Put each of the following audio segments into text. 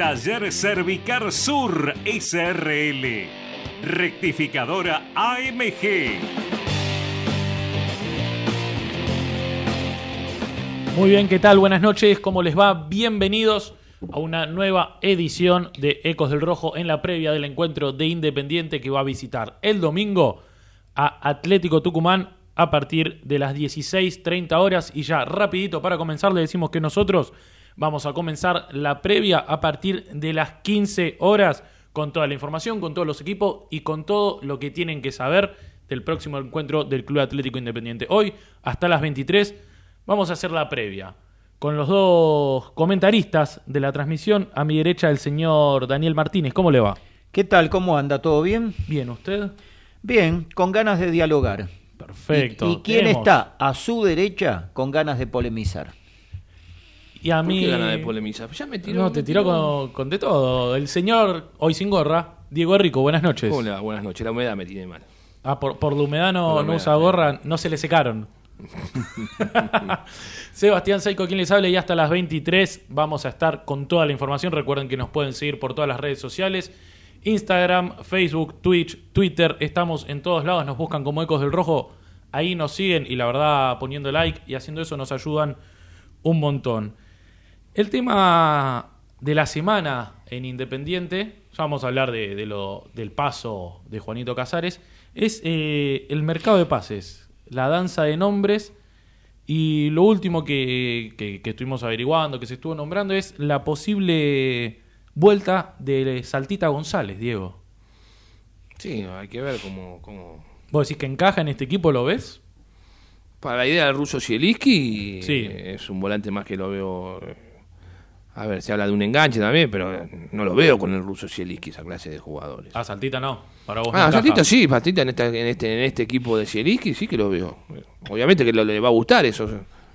Taller Cervicar Sur SRL. Rectificadora AMG. Muy bien, ¿qué tal? Buenas noches, ¿cómo les va? Bienvenidos a una nueva edición de Ecos del Rojo en la previa del encuentro de Independiente que va a visitar el domingo a Atlético Tucumán a partir de las 16.30 horas y ya rapidito para comenzar le decimos que nosotros vamos a comenzar la previa a partir de las 15 horas con toda la información, con todos los equipos y con todo lo que tienen que saber del próximo encuentro del Club Atlético Independiente. Hoy hasta las 23 vamos a hacer la previa con los dos comentaristas de la transmisión. A mi derecha el señor Daniel Martínez. ¿Cómo le va? ¿Qué tal? ¿Cómo anda? ¿Todo bien? Bien, ¿usted? Bien, con ganas de dialogar. Perfecto. ¿Y, y quién Tenemos- está a su derecha con ganas de polemizar? Y a ¿Por mí... qué gana de polemizar? Ya me tiró. No, te tiró con, con de todo. El señor, hoy sin gorra, Diego Rico, buenas noches. ¿Cómo le va? Buenas noches. La humedad me tiene mal. Ah, por, por la humedad no, no usa sí. gorra, no se le secaron. Sebastián Saico, quien les habla, y hasta las 23 vamos a estar con toda la información. Recuerden que nos pueden seguir por todas las redes sociales: Instagram, Facebook, Twitch, Twitter. Estamos en todos lados, nos buscan como Ecos del Rojo. Ahí nos siguen y la verdad, poniendo like y haciendo eso, nos ayudan un montón. El tema de la semana en Independiente, ya vamos a hablar de, de lo, del paso de Juanito Casares, es eh, el mercado de pases, la danza de nombres y lo último que, que- que estuvimos averiguando, que se estuvo nombrando, es la posible vuelta de Saltita González, Diego. Sí, hay que ver cómo. cómo... ¿Vos decís que encaja en este equipo, lo ves? Para la idea del ruso Zielinski, Sí. eh, es un volante más que lo veo. A ver, se habla de un enganche también, pero no lo veo con el ruso Zielinski, esa clase de jugadores. Ah, Saltita no, para vos Ah. Saltita sí, Saltita en, esta- en, este, en este equipo de Zielinski sí que lo veo. Obviamente que lo- le va a gustar esos,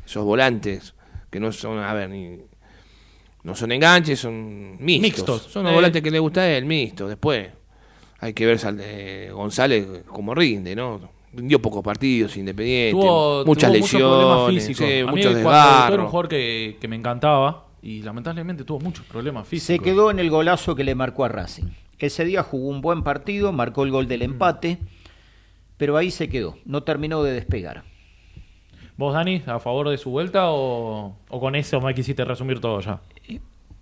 esos volantes, que no son, a ver, ni, no son enganches, son mixtos. Mixtos. Son los Eh. volantes que le gusta a él, mixtos. Después hay que ver eh, González cómo rinde, ¿no? Rindió pocos partidos, independiente, Tuvo, muchas tuvo muchos lesiones, físicos. sí, muchos cuando era un jugador que, que me encantaba y lamentablemente tuvo muchos problemas físicos. Se quedó en el golazo que le marcó a Racing. Ese día jugó un buen partido, marcó el gol del Mm. empate, pero ahí se quedó, no terminó de despegar. ¿Vos, Dani, a favor de su vuelta o, o con eso me quisiste resumir todo ya?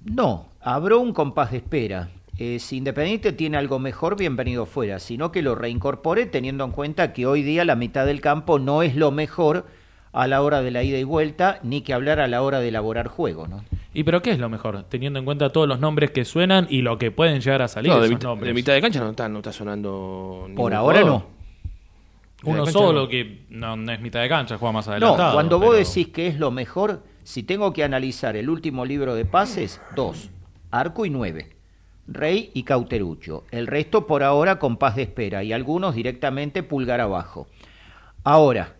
No, habrá un compás de espera. Eh, si Independiente tiene algo mejor, bienvenido fuera, sino que lo reincorpore teniendo en cuenta que hoy día la mitad del campo no es lo mejor a la hora de la ida y vuelta, ni que hablar a la hora de elaborar juego, ¿no? ¿Y pero qué es lo mejor? Teniendo en cuenta todos los nombres que suenan y lo que pueden llegar a salir No, de esos mitad, nombres. de mitad de cancha no está, no está sonando. ningún Por ahora jugador. no. Uno solo no. que no, no es mitad de cancha, juega más No, adelantado. cuando vos pero- decís que es lo mejor, si tengo que analizar el último libro de pases, dos, arco y nueve, rey y cauterucho. El resto por ahora con paz de espera y algunos directamente pulgar abajo. Ahora,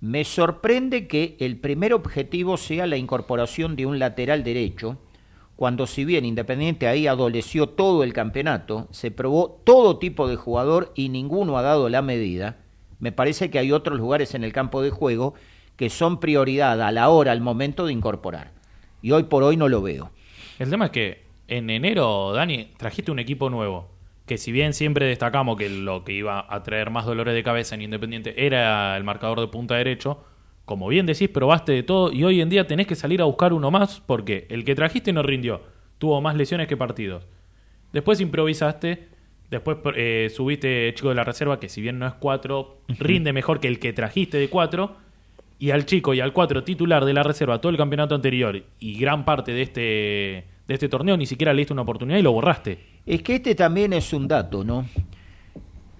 me sorprende que el primer objetivo sea la incorporación de un lateral derecho, cuando si bien Independiente ahí adoleció todo el campeonato, se probó todo tipo de jugador y ninguno ha dado la medida, me parece que hay otros lugares en el campo de juego que son prioridad a la hora, al momento de incorporar. Y hoy por hoy no lo veo. El tema es que en enero, Dani, trajiste un equipo nuevo. Que si bien siempre destacamos que lo que iba a traer más dolores de cabeza en Independiente era el marcador de punta derecho, como bien decís, probaste de todo y hoy en día tenés que salir a buscar uno más porque el que trajiste no rindió. Tuvo más lesiones que partidos. Después improvisaste. Después eh, subiste chico de la reserva, que si bien no es 4, rinde mejor que el que trajiste de 4. Y al chico y al 4 titular de la reserva todo el campeonato anterior y gran parte de este, de este torneo, ni siquiera le diste una oportunidad y lo borraste. Es que este también es un dato, ¿no?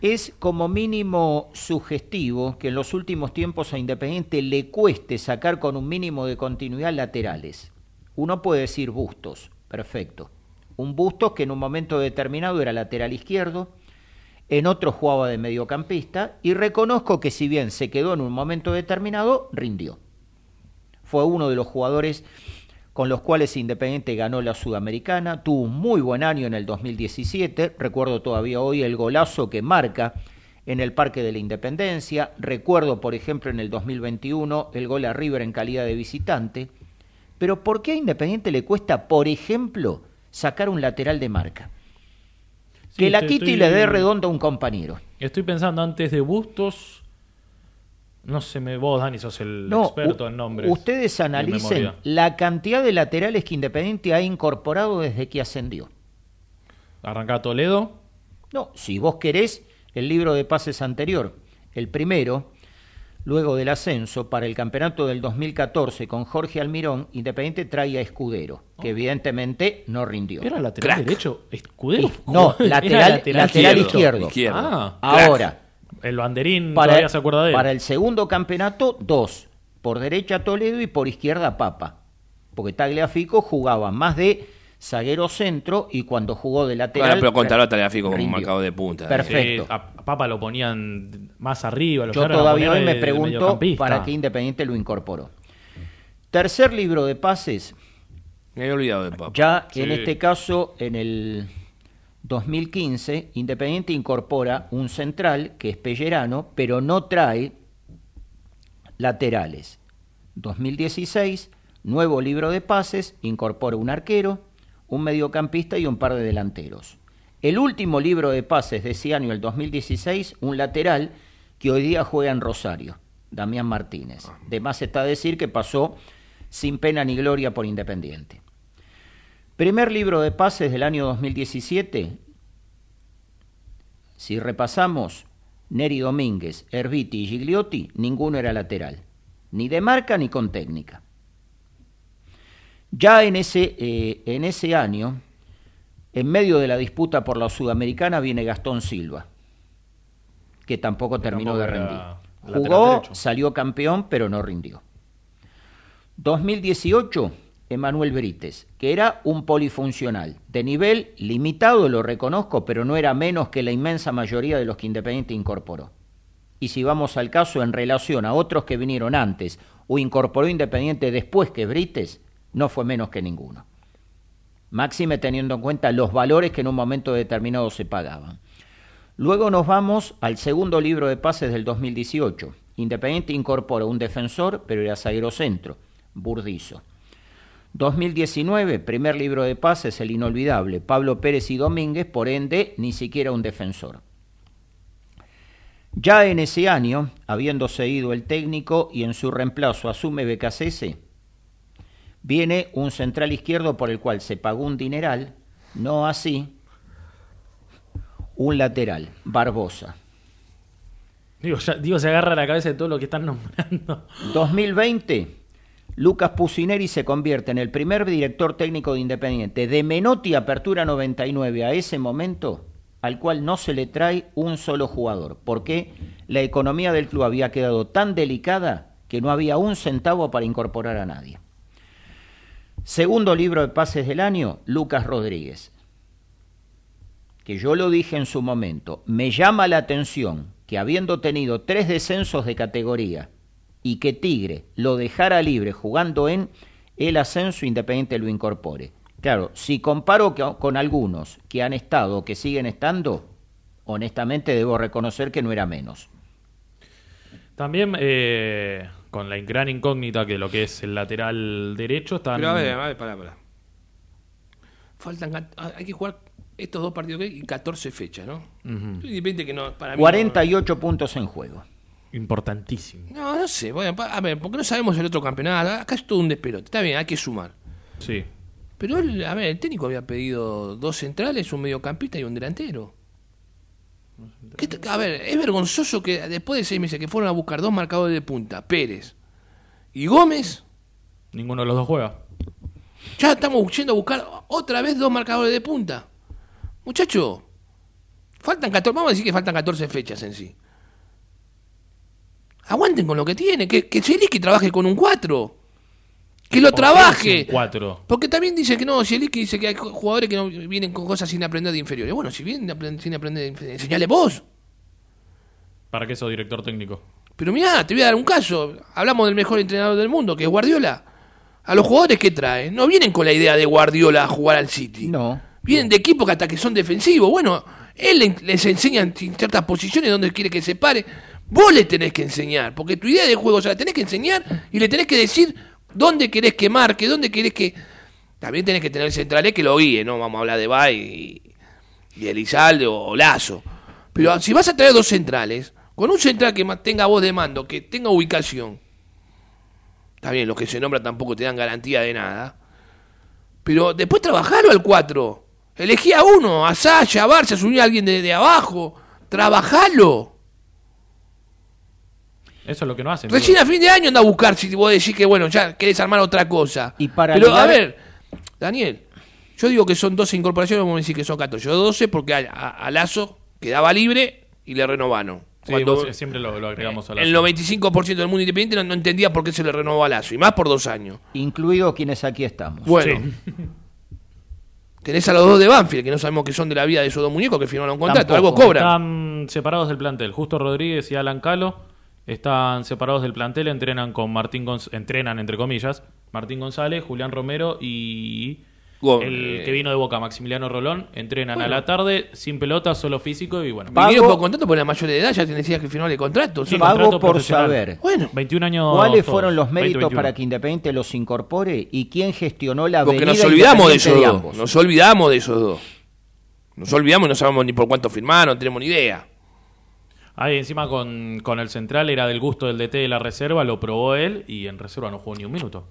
Es como mínimo sugestivo que en los últimos tiempos a Independiente le cueste sacar con un mínimo de continuidad laterales. Uno puede decir Bustos, perfecto. Un Bustos que en un momento determinado era lateral izquierdo, en otro jugaba de mediocampista y reconozco que si bien se quedó en un momento determinado, rindió. Fue uno de los jugadores con los cuales Independiente ganó la Sudamericana, tuvo un muy buen año en el 2017, recuerdo todavía hoy el golazo que marca en el Parque de la Independencia, recuerdo por ejemplo en el 2021 el gol a River en calidad de visitante, pero ¿por qué a Independiente le cuesta, por ejemplo, sacar un lateral de marca? Sí, que la estoy- quite y le dé redondo a un compañero. Estoy pensando antes de Bustos. No sé, me, vos, Dani, sos el No, experto en nombres. ustedes de analicen la cantidad de laterales que Independiente ha incorporado desde que ascendió. Arrancá Toledo. No, si vos querés, el libro de pases anterior, el primero, luego del ascenso, para el campeonato del 2014 con Jorge Almirón, Independiente trae a Escudero, que evidentemente no rindió. ¿Era lateral Crack. derecho? ¿Escudero? No, Era lateral, lateral izquierdo. Izquierdo. Ah, Ahora, el banderín para, todavía se acuerda de él. para el segundo campeonato, dos. Por derecha Toledo y por izquierda Papa. Porque Tagliafico jugaba más de zaguero centro y cuando jugó de lateral. Bueno, pero contarlo a Tagliafico como un marcador de punta. Perfecto. Sí, a Papa lo ponían más arriba. Lo Yo todavía hoy me pregunto para qué Independiente lo incorporó. Tercer libro de pases, Me había olvidado de Papa. ya Sí. en este caso en el 2015, Independiente incorpora un central que es Pellerano, pero no trae laterales. 2016, nuevo libro de pases, incorpora un arquero, un mediocampista y un par de delanteros. El último libro de pases de ese año, el 2016, un lateral que hoy día juega en Rosario, Damián Martínez. De más está decir que pasó sin pena ni gloria por Independiente. Primer libro de pases del año 2017, si repasamos, Neri Domínguez, Erviti y Gigliotti, ninguno era lateral, ni de marca ni con técnica. Ya en ese, eh, en ese año, en medio de la disputa por la Sudamericana, viene Gastón Silva, que tampoco terminó de rendir. Jugó, salió campeón, pero no rindió. 2018, Emanuel Brites, que era un polifuncional, de nivel limitado, lo reconozco, pero no era menos que la inmensa mayoría de los que Independiente incorporó. Y si vamos al caso en relación a otros que vinieron antes o incorporó Independiente después que Brites, no fue menos que ninguno. Máxime teniendo en cuenta los valores que en un momento determinado se pagaban. Luego nos vamos al segundo libro de pases del 2018. Independiente incorpora un defensor, pero era zaguero centro, Burdizo. 2019, primer libro de pases, el inolvidable, Pablo Pérez y Domínguez, por ende, ni siquiera un defensor. Ya en ese año, habiéndose ido el técnico y en su reemplazo asume BKCS, viene un central izquierdo por el cual se pagó un dineral, no así un lateral, Barbosa. Digo, ya- digo, se agarra la cabeza de todo lo que están nombrando. 2020, Lucas Pusineri se convierte en el primer director técnico de Independiente de Menotti Apertura 99 a ese momento, al cual no se le trae un solo jugador, porque la economía del club había quedado tan delicada que no había un centavo para incorporar a nadie. Segundo libro de pases del año, Lucas Rodríguez. Que yo lo dije en su momento, me llama la atención que habiendo tenido tres descensos de categoría y que Tigre lo dejara libre jugando en el ascenso independiente lo incorpore. Claro, si comparo que- con algunos que han estado o que siguen estando, honestamente debo reconocer que no era menos. También eh, con la gran incógnita que lo que es el lateral derecho están... Pero a ver, a ver, pará, pará. Faltan, ah, hay que jugar estos dos partidos que hay y 14 fechas, ¿no? Independiente que no, para mí no- 48 puntos en juego. Importantísimo. No, no sé, bueno, a ver, porque no sabemos el otro campeonato. Acá es todo un despelote. Está bien, hay que sumar. Sí. Pero él, a ver, el técnico había pedido dos centrales, un mediocampista y un delantero. ¿Qué te- a ver, es vergonzoso que después de seis meses que fueron a buscar dos marcadores de punta, Pérez y Gómez, Ninguno de los dos juega. ya estamos yendo a buscar otra vez dos marcadores de punta. Muchacho, faltan 14, vamos a decir que faltan 14 fechas en sí. Aguanten con lo que tiene, que, que Zielinski trabaje con un 4. Que lo ¿Por qué trabaje. Cuatro. Porque también dice que no, Zielinski dice que hay jugadores que no vienen con cosas sin aprender de inferiores. Bueno, si vienen sin aprender de inferiores, enseñale vos. ¿Para qué sos director técnico? Pero mirá, te voy a dar un caso. Hablamos del mejor entrenador del mundo, que es Guardiola. A los jugadores que trae, no vienen con la idea de Guardiola a jugar al City. No. Vienen de equipos que hasta que son defensivos. Bueno, él le- les enseña en ciertas posiciones donde quiere que se pare. Vos le tenés que enseñar, porque tu idea de juego se la tenés que enseñar y le tenés que decir dónde querés que marque, dónde querés que... También tenés que tener centrales que lo guíe, ¿no? Vamos a hablar de Bay y, y Elizalde o, o Lazo. Pero si vas a traer dos centrales, con un central que tenga voz de mando, que tenga ubicación, está bien, los que se nombran tampoco te dan garantía de nada. Pero después trabajalo al 4. Elegí a uno, a Sasha, a Barça, subí a alguien de abajo. Trabajalo. Eso es lo que no hacen. Recién a fin de año anda a buscar si vos decís que, bueno, ya querés armar otra cosa. Y para Pero, a ver, Daniel, yo digo que son 12 incorporaciones, vos me decís que son 14. Yo 12 porque a, a- a Lazo quedaba libre y le renovaron. Sí, Cuando- vos siempre lo, lo agregamos a la. el 95% del mundo independiente no, no entendía por qué se le renovó a Lazo, y más por dos años. Incluidos quienes aquí estamos. Bueno, Sí. tenés a los dos de Banfield, que no sabemos qué son de la vida de esos dos muñecos que firmaron un contrato, Tampoco. algo cobran. Están separados del plantel. Justo Rodríguez y Alan Calo están separados del plantel. Entrenan con Martín Gonz- entrenan entre comillas. Martín González, Julián Romero y Go- el que vino de Boca, Maximiliano Rolón. Entrenan Bueno. a la tarde, sin pelota, solo físico y bueno. Vinieron Pago- por contrato porque la mayor de edad ya decías que firmar el contrato. Sí, ¿sí? Pago contrato por saber. Bueno, 21 años. ¿Cuáles todos, fueron los 20, méritos 21. para que Independiente los incorpore y quién gestionó la porque venida nos olvidamos de esos dos. Nos olvidamos de esos dos. Nos olvidamos y no sabemos ni por cuánto firmaron, no tenemos ni idea. Ahí encima con, con el central era del gusto del DT de la reserva, lo probó él y en reserva no jugó ni un minuto.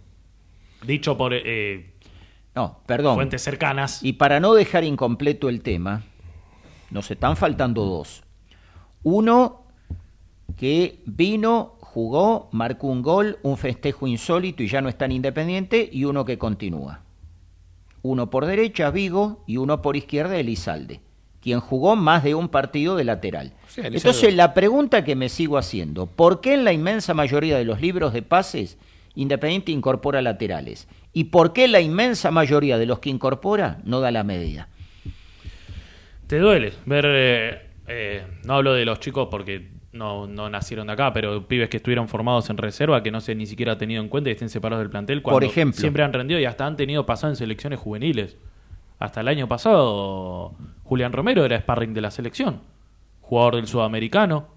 Dicho por eh, No, perdón. fuentes cercanas. Y para no dejar incompleto el tema, nos están faltando dos. Uno que vino, jugó, marcó un gol, un festejo insólito y ya no está en Independiente, y uno que continúa. Uno por derecha, Vigo, y uno por izquierda, Elizalde, quien jugó más de un partido de lateral. Sí. Entonces, la pregunta que me sigo haciendo, ¿por qué en la inmensa mayoría de los libros de pases Independiente incorpora laterales? ¿Y por qué la inmensa mayoría de los que incorpora no da la medida? Te duele ver, eh, eh, no hablo de los chicos porque no, no nacieron de acá, pero pibes que estuvieron formados en reserva, que no se ni siquiera ha tenido en cuenta y estén separados del plantel, cuando Por ejemplo. siempre han rendido y hasta han tenido pasado en selecciones juveniles. Hasta el año pasado, Julián Romero era sparring de la selección, jugador del sudamericano.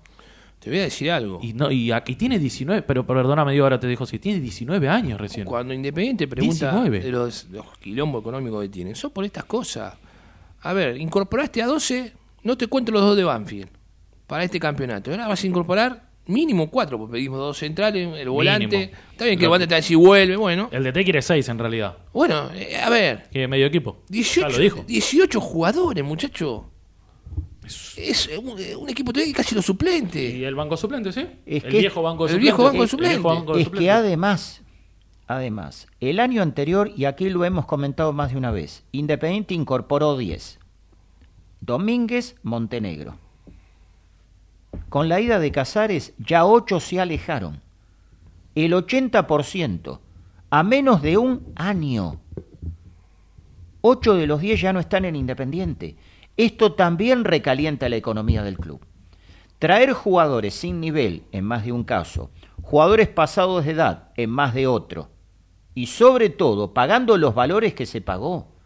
Te voy a decir algo. Y, no, y aquí tiene 19, pero perdóname, digo, ahora te dijo si tiene 19 años recién. Cuando Independiente pregunta 19. de los, los quilombos económicos que tienen, son por estas cosas. A ver, incorporaste a 12, no te cuento los dos de Banfield para este campeonato. Ahora vas a incorporar mínimo cuatro, porque pedimos dos centrales, el volante. Mínimo. Está bien que el volante te va a decir vuelve, bueno. El DT quiere 6 en realidad, Bueno, eh, a ver, quiere medio equipo. 18, Ya lo dijo. 18 jugadores, muchacho. Es eh, un, un equipo todavía casi los suplentes. Y el banco suplente, ¿sí? Es el que- viejo banco el suplente. viejo banco El suplente. viejo banco Es suplente. que además, además, el año anterior, y aquí lo hemos comentado más de una vez, Independiente incorporó 10. Domínguez, Montenegro. Con la ida de Casares, ya 8 se alejaron. El 80%, a menos de un año. 8 de los 10 ya no están en Independiente. Esto también recalienta la economía del club. Traer jugadores sin nivel, en más de un caso, jugadores pasados de edad, en más de otro, y sobre todo pagando los valores que se pagó.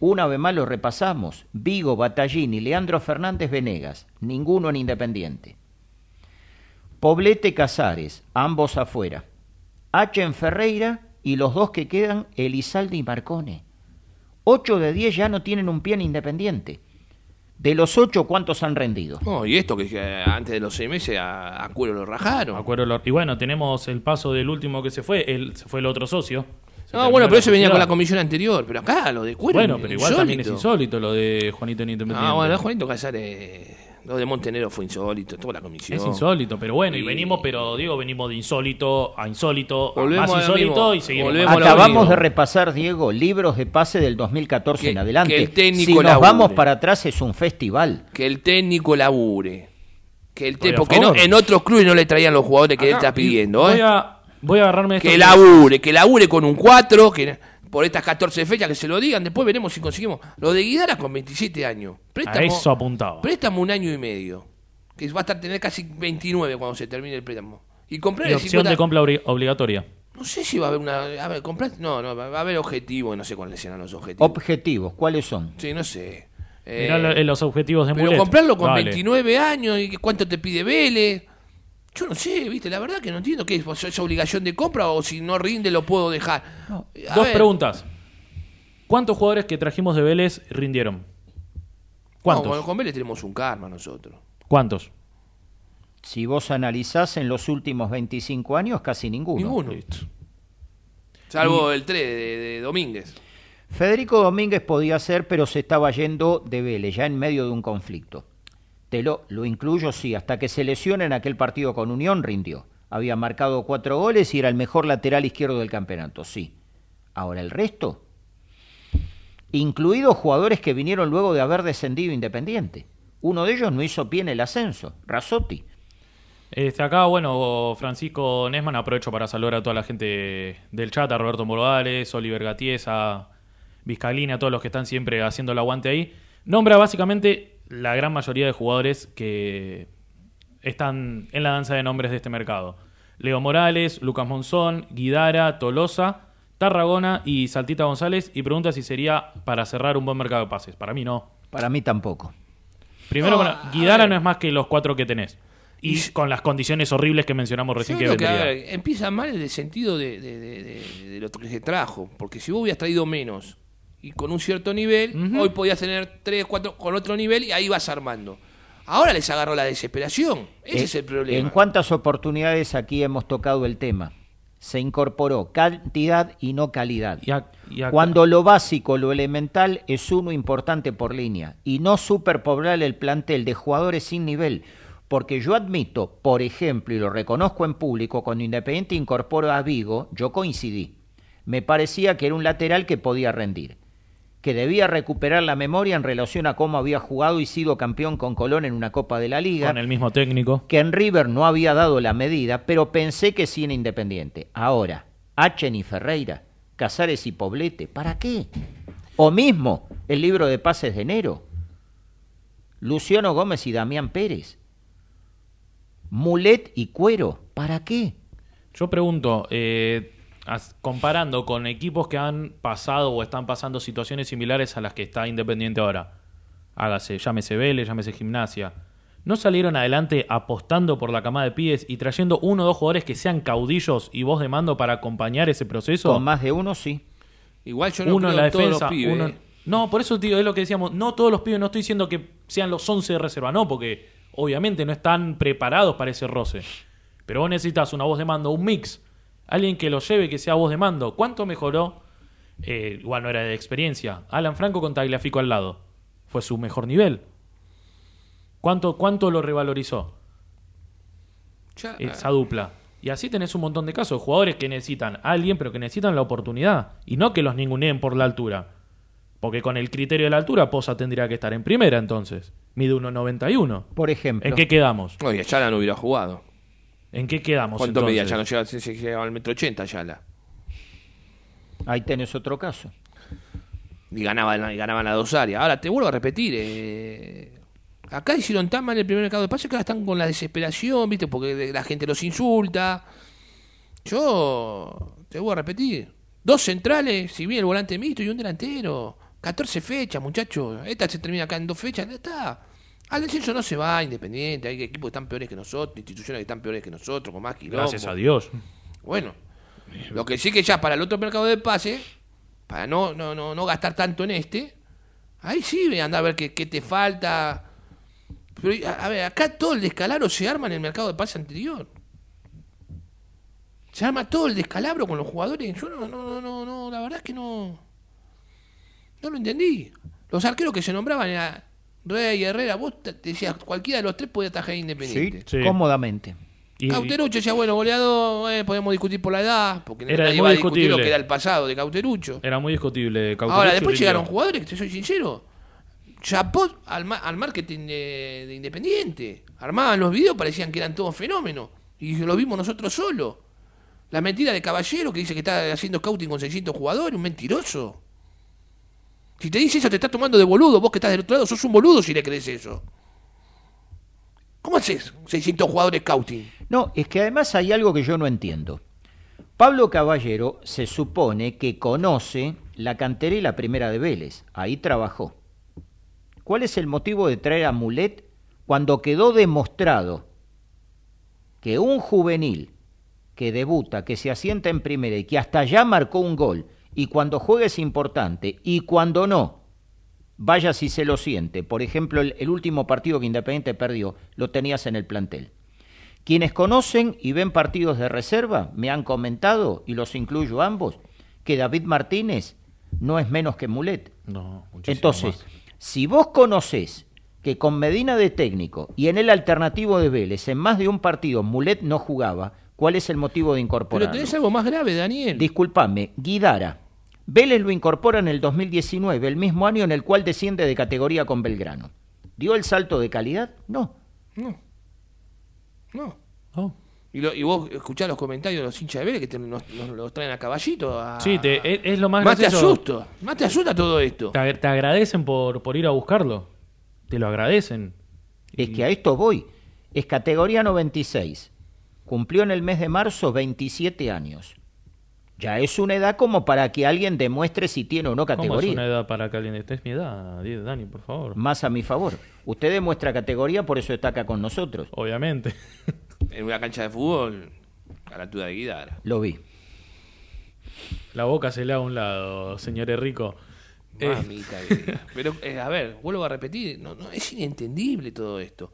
Una vez más lo repasamos, Vigo, Batallini, Leandro Fernández Venegas, ninguno en Independiente. Poblete Casares, ambos afuera. H en Ferreira y los dos que quedan, Elizalde y Marcone. Ocho de diez ya no tienen un pie en Independiente. De los ocho, ¿cuántos han rendido? No, y esto que eh, antes de los seis meses a, a Cuero lo rajaron. Acuerdo lo- Y bueno, tenemos el paso del último que se fue, el, se fue el otro socio. No, bueno, pero eso venía con la comisión anterior. Pero acá lo de cuero. Bueno, pero igual también es insólito lo de Juanito en Independiente. Ah, bueno, Juanito Casares. Lo de Montenegro fue insólito, toda la comisión. Es insólito, pero bueno, y Y- venimos, pero Diego, venimos de insólito a insólito, Volvemos más a lo insólito y seguimos. Acabamos de repasar, Diego, libros de pase del 2014 Que- en adelante. que el técnico si nos labure. vamos para atrás es un festival. Que el técnico labure. Que el te- porque no, en otros clubes no le traían los jugadores que él Acá, está pidiendo. Voy ¿eh? a, voy a agarrarme esto. Que labure, que labure con un 4, que por estas 14 fechas que se lo digan, después veremos si conseguimos. Lo de Guidara con 27 años. A eso apuntaba. Préstamo un año y medio. Que va a estar tener casi 29 cuando se termine el préstamo. Y comprar Y el opción 50 de compra obli- obligatoria. No sé si va a haber una. A ver, comprar. No, no, va a haber objetivos. No sé cuáles serán los objetivos. Objetivos, ¿cuáles son? sí, no sé. Eh, Mirá lo- los objetivos de pero Mulet. comprarlo con Dale. 29 años y cuánto te pide Vélez. Yo no sé, viste, la verdad que no entiendo qué es, ¿Es ¿es obligación de compra o si no rinde lo puedo dejar. Dos ver, preguntas. ¿Cuántos jugadores que trajimos de Vélez rindieron? ¿Cuántos? No, con- con Vélez tenemos un karma nosotros. ¿Cuántos? Si vos analizás en los últimos 25 años, casi ninguno. Ninguno. Salvo el 3 de, de Domínguez. Federico Domínguez podía ser, pero se estaba yendo de Vélez, ya en medio de un conflicto. Te lo, lo incluyo, sí, hasta que se lesiona en aquel partido con Unión rindió. Había marcado cuatro goles y era el mejor lateral izquierdo del campeonato, sí. Ahora el resto, incluidos jugadores que vinieron luego de haber descendido Independiente. Uno de ellos no hizo pie en el ascenso, Rasotti. Este, acá, bueno, Francisco Nesman, aprovecho para saludar a toda la gente del chat, a Roberto Morales, Oliver Gaties, a a todos los que están siempre haciendo el aguante ahí. Nombra básicamente la gran mayoría de jugadores que están en la danza de nombres de este mercado. Leo Morales, Lucas Monzón, Guidara, Tolosa, Tarragona y Saltita González. Y pregunta si sería para cerrar un buen mercado de pases. Para mí no. Para mí tampoco. Primero, No, bueno, Guidara no es más que los cuatro que tenés. Y con las condiciones horribles que mencionamos recién que ver, empieza mal en el sentido de, de- de- de- de lo que se trajo. Porque si vos hubieras traído menos y con un cierto nivel, hoy podías tener 3, 4 con otro nivel y ahí vas armando. Ahora les agarró la desesperación. Ese Eh, es el problema. En cuántas oportunidades aquí hemos tocado el tema. Se incorporó cantidad y no calidad. Y acá- Cuando lo básico, lo elemental, es uno importante por línea. Y no superpoblar el plantel de jugadores sin nivel. Porque yo admito, por ejemplo, y lo reconozco en público, cuando Independiente incorporó a Vigo, yo coincidí. Me parecía que era un lateral que podía rendir. Que debía recuperar la memoria en relación a cómo había jugado y sido campeón con Colón en una Copa de la Liga con el mismo técnico. que en River no había dado la medida, pero pensé que sí en Independiente. Ahora, Achen y Ferreira, Casares y Poblete, ¿para qué? O mismo el libro de pases de enero. Luciano Gómez y Damián Pérez. Mulet y Cuero, ¿para qué? Yo pregunto, eh, comparando con equipos que han pasado o están pasando situaciones similares a las que está Independiente ahora, hágase, llámese Vélez, llámese Gimnasia, ¿no salieron adelante apostando por la camada de pies y trayendo uno o dos jugadores que sean caudillos y voz de mando para acompañar ese proceso? Con más de uno, sí. Igual yo no uno en creo la en todos defensa, los pibes. uno... No, por eso, tío, es lo que decíamos. No todos los pibes, no estoy diciendo que sean los 11 de reserva, no, porque obviamente no están preparados para ese roce. Pero vos necesitas una voz de mando, un mix. Alguien que lo lleve, que sea voz de mando. ¿Cuánto mejoró? Eh, igual no era de experiencia. Alan Franco con Tagliafico al lado. Fue su mejor nivel. ¿Cuánto, cuánto lo revalorizó? Ya, esa dupla. Y así tenés un montón de casos, jugadores que necesitan a alguien, pero que necesitan la oportunidad. Y no que los ninguneen por la altura. Porque con el criterio de la altura, Poza tendría que estar en primera entonces. Mide 1.91. Por ejemplo. ¿En qué quedamos? Oye, Ayala no hubiera jugado. ¿En qué quedamos ¿Cuánto medía entonces? Ayala? Llega, se, se llegaba al metro ochenta Ayala. Ahí tenés otro caso. Y ganaban, y ganaban las dos áreas. Ahora, te vuelvo a repetir. eh, acá hicieron tan mal el primer mercado de pase que ahora están con la desesperación, ¿viste? Porque la gente los insulta. Yo, te vuelvo a repetir. Dos centrales, si bien el volante mixto y un delantero. 14 fechas, muchachos. Esta se termina acá en dos fechas. Ya está. Al descenso no se va, independiente. Hay equipos que están peores que nosotros, instituciones que están peores que nosotros, con más quilombo. Gracias a Dios. Bueno, lo que sí que ya para el otro mercado de pase, para no, no, no, no gastar tanto en este, ahí sí anda a ver qué, qué te falta. Pero, a, a ver, acá todo el descalabro se arma en el mercado de pase anterior. Se arma todo el descalabro con los jugadores. Yo no, no, no, no, no, la verdad es que no. No lo entendí. Los arqueros que se nombraban era Rey, Herrera, vos te decías, cualquiera de los tres podía atajar independiente. Sí. cómodamente. Y- Cauterucho decía, bueno, goleador, eh, podemos discutir por la edad, porque Era nadie muy va a discutir lo discutible. que era el pasado de Cauterucho. Era muy discutible. Cauterucho Ahora, y después llegaron jugadores, que te soy sincero. Chapó al, ma- al marketing de, de Independiente. Armaban los videos, parecían que eran todos fenómenos. Y lo vimos nosotros solos. La mentira de Caballero que dice que está haciendo scouting con 600 jugadores, un mentiroso. Si te dice eso, te estás tomando de boludo. Vos que estás del otro lado, sos un boludo si le crees eso. ¿Cómo haces 600 jugadores scouting? No, es que además hay algo que yo no entiendo. Pablo Caballero se supone que conoce la cantera y la primera de Vélez. Ahí trabajó. ¿Cuál es el motivo de traer a Mulet cuando quedó demostrado que un juvenil que debuta, que se asienta en primera y que hasta ya marcó un gol, y cuando juega es importante, y cuando no, vaya si se lo siente. Por ejemplo, el, el último partido que Independiente perdió, lo tenías en el plantel. Quienes conocen y ven partidos de reserva me han comentado, y los incluyo ambos, que David Martínez no es menos que Mulet. No, muchísimo Entonces, más. si vos conocés que con Medina de técnico y en el alternativo de Vélez, en más de un partido, Mulet no jugaba, ¿cuál es el motivo de Pero incorporarlo? tenés algo más grave, Daniel. Disculpame, Guidara. Vélez lo incorpora en el 2019, el mismo año en el cual desciende de categoría con Belgrano. ¿Dio el salto de calidad? No. No. No. Oh. Y, lo- y vos escuchás los comentarios de los hinchas de Vélez que te- nos, nos los traen a caballito. a- Sí, te- es, es lo más más te asusto. Más te asusta todo esto. Te, te agradecen por, por ir a buscarlo. Te lo agradecen. Es que a esto voy. Es categoría 96. Cumplió en el mes de marzo 27 años. Ya es una edad como para que alguien demuestre si tiene o no ¿Cómo es categoría. una edad para que alguien esté? Es mi edad, Dani, por favor. Más a mi favor. Usted demuestra categoría, por eso está acá con nosotros. Obviamente. En una cancha de fútbol, a la altura de Guidara. Lo vi. La boca se le da a un lado, señor Enrico. Eh, Mamita querida. Pero, eh, a ver, vuelvo a repetir, no, no, es inentendible todo esto.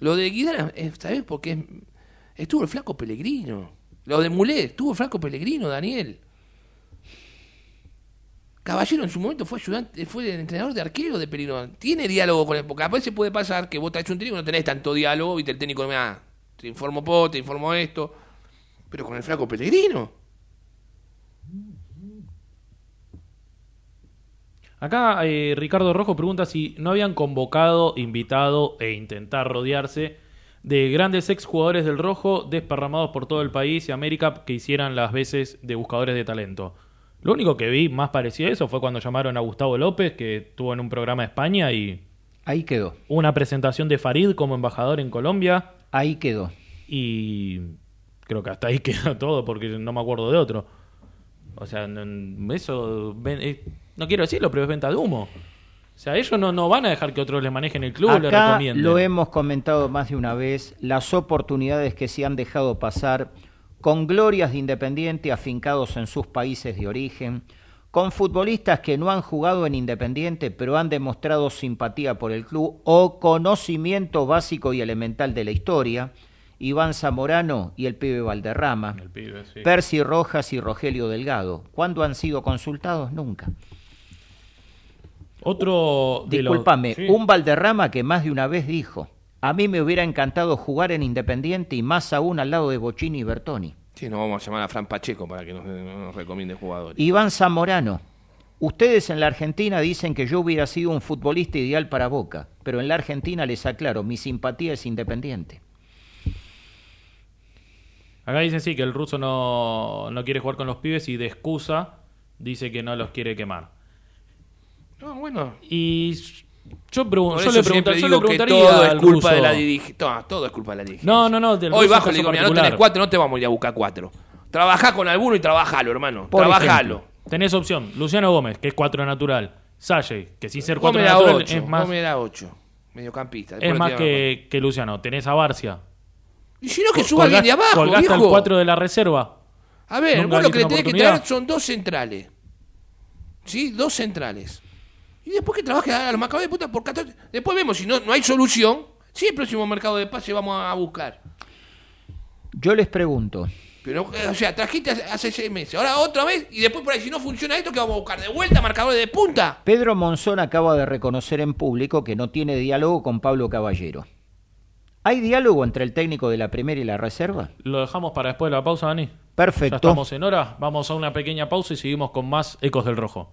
Lo de Guidara, eh, ¿sabés por qué? Estuvo el flaco Pellegrino. Lo de Mulet, estuvo el flaco Pellegrino, Daniel. Caballero en su momento fue ayudante, fue el entrenador de arquero de Pellegrino. Tiene diálogo con él, porque a veces puede pasar que vos te hecho un técnico no tenés tanto diálogo y el técnico me da, te informo po, te informo esto. Pero con el flaco Pellegrino. Acá eh, Ricardo Rojo pregunta si no habían convocado, invitado e intentar rodearse de grandes exjugadores del Rojo desparramados por todo el país y América que hicieran las veces de buscadores de talento. Lo único que vi más parecido a eso fue cuando llamaron a Gustavo López, que estuvo en un programa de España y Ahí quedó. una presentación de Farid como embajador en Colombia Ahí quedó. y creo que hasta ahí queda todo porque no me acuerdo de otro. O sea, eso eh, no quiero decirlo, pero es venta de humo. O sea, ellos no, no van a dejar que otros les manejen el club Acá recomienden. lo hemos comentado más de una vez, las oportunidades que se han dejado pasar con glorias de Independiente afincados en sus países de origen, con futbolistas que no han jugado en Independiente pero han demostrado simpatía por el club o conocimiento básico y elemental de la historia, Iván Zamorano y el pibe Valderrama, El pibe, sí. Percy Rojas y Rogelio Delgado. ¿Cuándo han sido consultados? Nunca. Otro de los- Discúlpame, sí. un Valderrama que más de una vez dijo, a mí me hubiera encantado jugar en Independiente y más aún al lado de Bochini y Bertoni. Sí, nos vamos a llamar a Fran Pacheco para que nos, nos recomiende jugadores. Iván Zamorano, ustedes en la Argentina dicen que yo hubiera sido un futbolista ideal para Boca, pero en la Argentina les aclaro, mi simpatía es Independiente. Acá dicen sí que el ruso no, no quiere jugar con los pibes y de excusa dice que no los quiere quemar. No, bueno. Y yo, pregun- yo le, pregunta- yo le que preguntaría todo es culpa de la dirigencia. Todo, es culpa de la dirigencia. No, no, no, Hoy bajo le digo, mira, no tenés cuatro, no te vamos a ir a buscar cuatro. Trabajá con alguno y trabajalo, hermano. Por trabajalo. ejemplo. Tenés opción, Luciano Gómez, que es cuatro natural. Salle, que sin ser cuatro natural ocho, es más, ocho. Mediocampista. es más que, que Luciano. Tenés a Barcia. Y si no, que suba alguien de abajo, colgaste al cuatro de la reserva. A ver, vos lo que le tenés que traer son dos centrales. ¿Sí? Dos centrales. Y después que trabaje a los marcadores de puta por 14. Después vemos si no, no hay solución. Sí, el próximo mercado de pase vamos a buscar. Yo les pregunto, Pero, eh, o sea, trajiste hace, hace seis meses, ahora otra vez, y después por ahí, si no funciona esto, ¿qué vamos a buscar? ¿De vuelta marcadores de punta? Pedro Monzón acaba de reconocer en público que no tiene diálogo con Pablo Caballero. ¿Hay diálogo entre el técnico de la primera y la reserva? Lo dejamos para después de la pausa, Dani. Perfecto. Ya estamos en hora. Vamos a una pequeña pausa y seguimos con más Ecos del Rojo.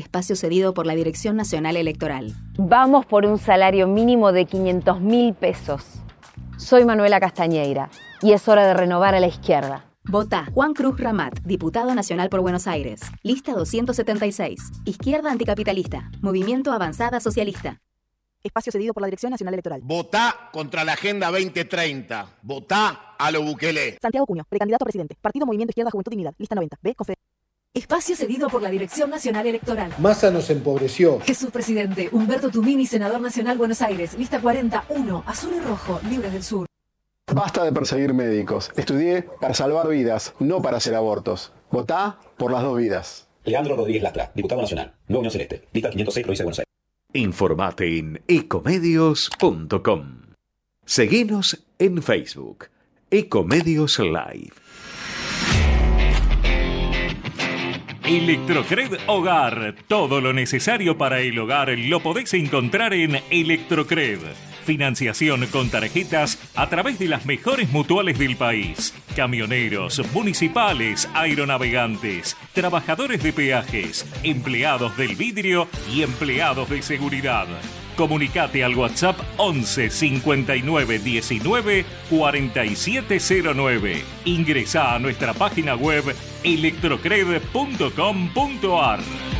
Espacio cedido por la Dirección Nacional Electoral. Vamos por un salario mínimo de 500 mil pesos. Soy Manuela Castañeira y es hora de renovar a la izquierda. Vota Juan Cruz Ramat, diputado nacional por Buenos Aires. Lista 276. Izquierda anticapitalista. Movimiento Avanzada Socialista. Espacio cedido por la Dirección Nacional Electoral. Votá contra la Agenda 2030. Votá a lo Bukele. Santiago Cuño, precandidato a presidente. Partido Movimiento Izquierda Juventud Dignidad. Lista 90. B. Confe Espacio cedido por la Dirección Nacional Electoral. Massa nos empobreció. Jesús Presidente, Humberto Tumini, Senador Nacional Buenos Aires, lista 41, azul y rojo, libres del sur. Basta de perseguir médicos. Estudié para salvar vidas, no para hacer abortos. Votá por las dos vidas. Leandro Rodríguez Lastra, diputado nacional, Nueva Unión Celeste, lista 506, provincia de Buenos Aires. Informate en ecomedios.com. Seguinos en Facebook. Ecomedios Live. Electrocred Hogar. Todo lo necesario para el hogar lo podéis encontrar en Electrocred. Financiación con tarjetas a través de las mejores mutuales del país. Camioneros, municipales, aeronavegantes, trabajadores de peajes, empleados del vidrio y empleados de seguridad. Comunicate al WhatsApp 11 59 19 4709. Ingresa a nuestra página web electrocred.com.ar.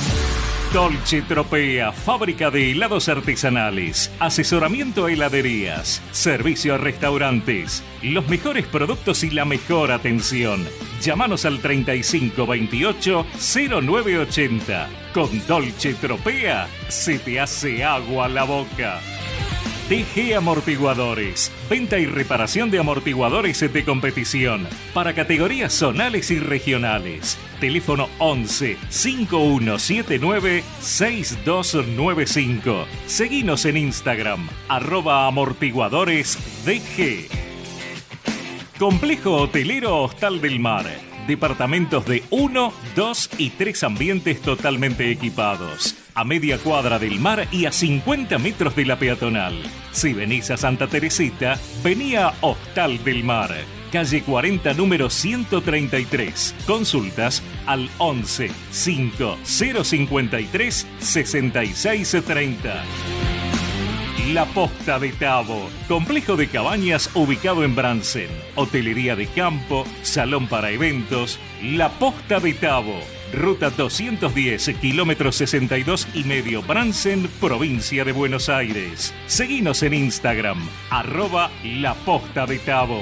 Dolce Tropea, fábrica de helados artesanales, asesoramiento a heladerías, servicio a restaurantes, los mejores productos y la mejor atención. Llámanos al 3528 0980. Con Dolce Tropea se te hace agua la boca. TG Amortiguadores. Venta y reparación de amortiguadores de competición para categorías zonales y regionales. Teléfono 11 5179 6295. Seguinos en Instagram, arroba amortiguadores DG. Complejo Hotelero Hostal del Mar. Departamentos de 1, 2 y 3 ambientes totalmente equipados. A media cuadra del mar y a 50 metros de la peatonal. Si venís a Santa Teresita, vení a Hostal del Mar. Calle 40, número 133. Consultas al 11 5 053 6630. La Posta de Tabo, complejo de cabañas ubicado en Bransen, hotelería de campo, salón para eventos, La Posta de Tabo, Ruta 210, kilómetro 62 y medio, Bransen, provincia de Buenos Aires. Seguinos en Instagram, arroba La Posta de Tabo.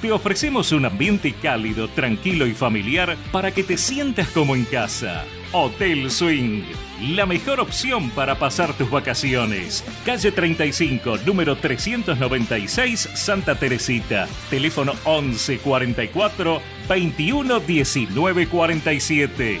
Te ofrecemos un ambiente cálido, tranquilo y familiar para que te sientas como en casa. Hotel Swing, la mejor opción para pasar tus vacaciones. Calle 35, número 396, Santa Teresita. Teléfono 11 44 21 19 47.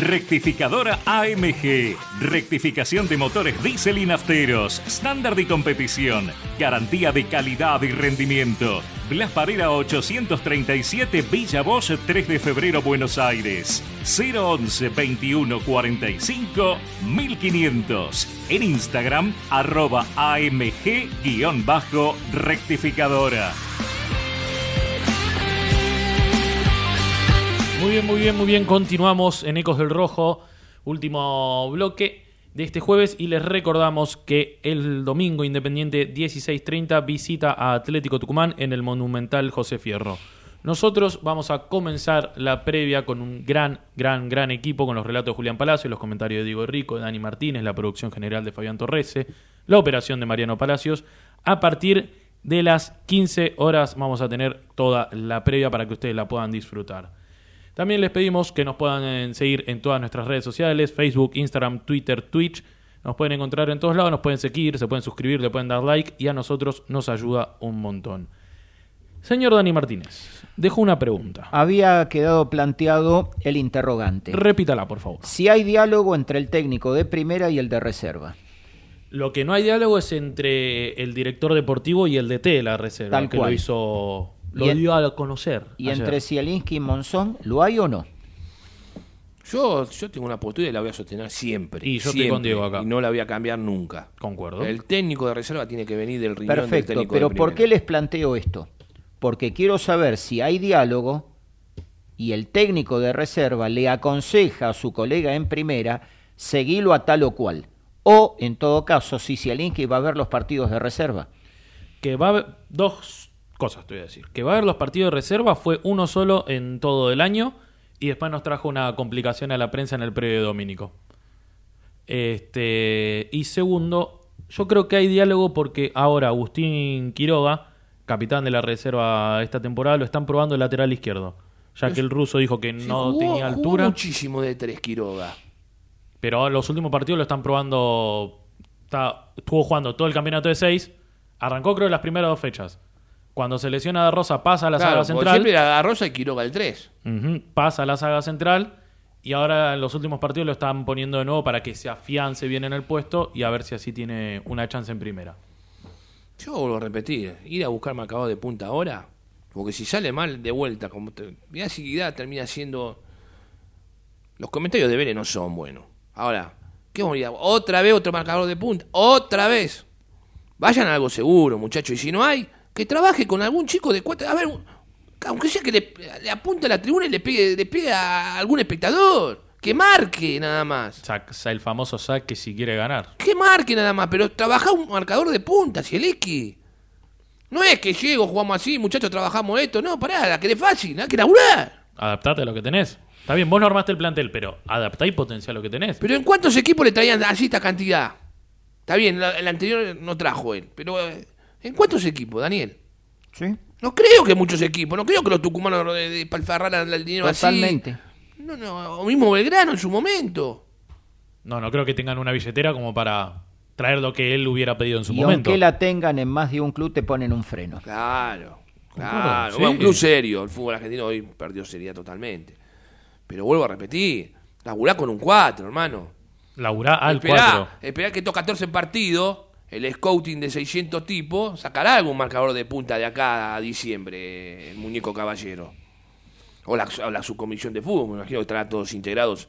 Rectificadora AMG. Rectificación de motores diésel y nafteros. Estándar de competición. Garantía de calidad y rendimiento. Blas Parera 837 Villa Bosch 3 de febrero Buenos Aires. 011 21 45 1500. En Instagram arroba AMG-rectificadora. Muy bien, muy bien, muy bien. Continuamos en Ecos del Rojo, último bloque de este jueves y les recordamos que el domingo Independiente 16:30 visita a Atlético Tucumán en el Monumental José Fierro. Nosotros vamos a comenzar la previa con un gran, gran, gran equipo con los relatos de Julián Palacio, los comentarios de Diego Rico, de Dani Martínez, la producción general de Fabián Torrese, la operación de Mariano Palacios. A partir de las 15 horas vamos a tener toda la previa para que ustedes la puedan disfrutar. También les pedimos que nos puedan eh, seguir en todas nuestras redes sociales, Facebook, Instagram, Twitter, Twitch. Nos pueden encontrar en todos lados, nos pueden seguir, se pueden suscribir, le pueden dar like y a nosotros nos ayuda un montón. Señor Dani Martínez, dejo una pregunta. Había quedado planteado el interrogante. Repítala, por favor. Si hay diálogo entre el técnico de primera y el de reserva. Lo que no hay diálogo es entre el director deportivo y el DT de la reserva, Tal que cual. lo hizo, lo Y en- dio a conocer. ¿Y ayer. entre Zielinski y Monzón lo hay o no? Yo, yo tengo una postura y la voy a sostener siempre. Y yo estoy siempre, con Diego acá. Y no la voy a cambiar nunca. Concuerdo. El técnico de reserva tiene que venir del riñón del Perfecto, técnico pero de ¿por qué les planteo esto? Porque quiero saber si hay diálogo y el técnico de reserva le aconseja a su colega en primera seguirlo a tal o cual. O, en todo caso, si Zielinski va a ver los partidos de reserva. Que va a haber dos cosas, te voy a decir. Que va a haber los partidos de reserva, fue uno solo en todo el año y después nos trajo una complicación a la prensa en el previo dominico. Este, y segundo, yo creo que hay diálogo porque ahora Agustín Quiroga, capitán de la reserva esta temporada, lo están probando el lateral izquierdo. Ya que el ruso dijo que no jugó- tenía jugó altura. muchísimo de tres Quiroga. Pero ahora los últimos partidos lo están probando. Está, estuvo jugando todo el campeonato de seis. Arrancó, creo, las primeras dos fechas. Cuando se lesiona de Rosa, pasa a la Claro, saga central. siempre a Rosa y Quiroga el 3. Ujú, pasa a la saga central. Y ahora en los últimos partidos lo están poniendo de nuevo para que se afiance bien en el puesto y a ver si así tiene una chance en primera. Yo vuelvo a repetir, ir a buscar marcador de punta ahora, porque si sale mal de vuelta, como te, mirá si termina siendo... Los comentarios de Vélez no son buenos. Ahora, ¿qué vamos a ir a- Otra vez otro marcador de punta, otra vez. Vayan a algo seguro, muchachos, y si no hay, que trabaje con algún chico de cuatro... A ver, un- aunque sea que le, le apunte a la tribuna y le pegue, le pegue a algún espectador. Que marque nada más. Sac- el famoso sac que si quiere ganar. Que marque nada más, pero trabaja un marcador de punta, Zielinski. No es que llego, jugamos así, muchachos, trabajamos esto. No, pará, la querés fácil, la que laburar. Adaptate a lo que tenés. Está bien, vos no armaste el plantel, pero adaptá y potenciá lo que tenés. Pero ¿en cuántos equipos le traían así esta cantidad? Está bien, la- el anterior no trajo él, pero eh, ¿en cuántos equipos, Daniel? Sí. No creo que muchos equipos, no creo que los tucumanos de, de palfarraran el dinero Totalmente. así. No, no, o mismo Belgrano en su momento. No, no creo que tengan una billetera como para traer lo que él hubiera pedido en su Y momento. aunque la tengan en más de un club, te ponen un freno. Claro, claro. sí. Un club serio. El fútbol argentino hoy perdió seriedad totalmente. Pero vuelvo a repetir, laburá con un 4, hermano. Laburá al esperá, 4. esperá que estos 14 partidos, el scouting de 600 tipos, sacará algún marcador de punta de acá a diciembre, el muñeco caballero. O la, o la subcomisión de fútbol, me imagino que estarán todos integrados.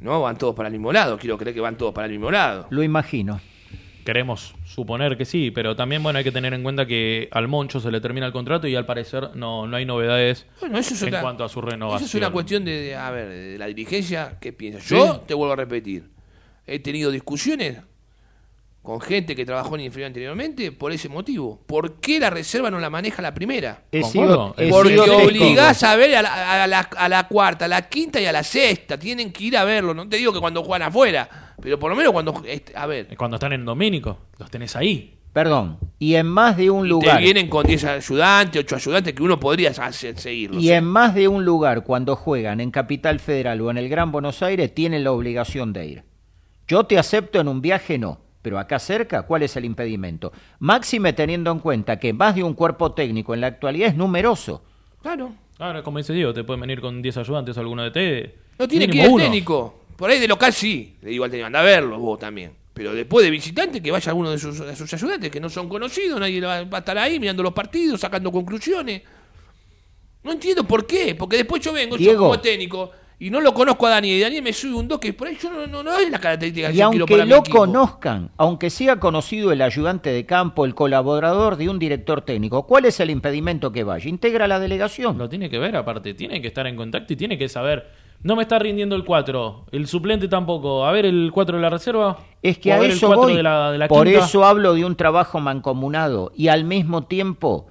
No, van todos para el mismo lado. Quiero creer que van todos para el mismo lado. Lo imagino. Queremos suponer que sí, pero también bueno hay que tener en cuenta que al Moncho se le termina el contrato y al parecer no, no hay novedades Bueno, eso es en cuanto a su renovación. Esa es una cuestión de, de, a ver, de la dirigencia. ¿Qué piensas? Yo te vuelvo a repetir. He tenido discusiones con gente que trabajó en inferior anteriormente por ese motivo. ¿Por qué la reserva no la maneja la primera? Sido, Porque obligás a ver a la, a, la, a la cuarta, a la quinta y a la sexta. Tienen que ir a verlo. No te digo que cuando juegan afuera, pero por lo menos cuando. este, A ver. Cuando están en Domínico, los tenés ahí. Perdón. Y en más de un Te lugar. vienen con 10 ayudantes, 8 ayudantes que uno podría hacer, seguirlos. Y en más de un lugar, cuando juegan en Capital Federal o en el Gran Buenos Aires, tienen la obligación de ir. Yo te acepto en un viaje, no. Pero acá cerca, ¿cuál es el impedimento? Máxime teniendo en cuenta que más de un cuerpo técnico en la actualidad es numeroso. Claro. Ahora, como dice Diego, te pueden venir con 10 ayudantes alguno de té. No tiene que ir el técnico. Por ahí de local sí. Le digo al técnico, anda a verlo vos también. Pero después de visitante, que vaya alguno de sus, de sus ayudantes que no son conocidos. Nadie va, va a estar ahí mirando los partidos, sacando conclusiones. No entiendo por qué. Porque después yo vengo, yo como técnico, y no lo conozco a Daniel. Y Daniel me sube un 2 que por ahí yo no, no, no es la característica que Y yo quiero aunque para lo conozcan, aunque sea conocido el ayudante de campo, el colaborador de un director técnico, ¿cuál es el impedimento que vaya? Integra la delegación. Lo tiene que ver, aparte, tiene que estar en contacto y tiene que saber. No me está rindiendo el 4, el suplente tampoco. A ver el 4 de la reserva. Es que a ver el eso 4 voy. de la, de la Por quinta. eso hablo de un trabajo mancomunado y al mismo tiempo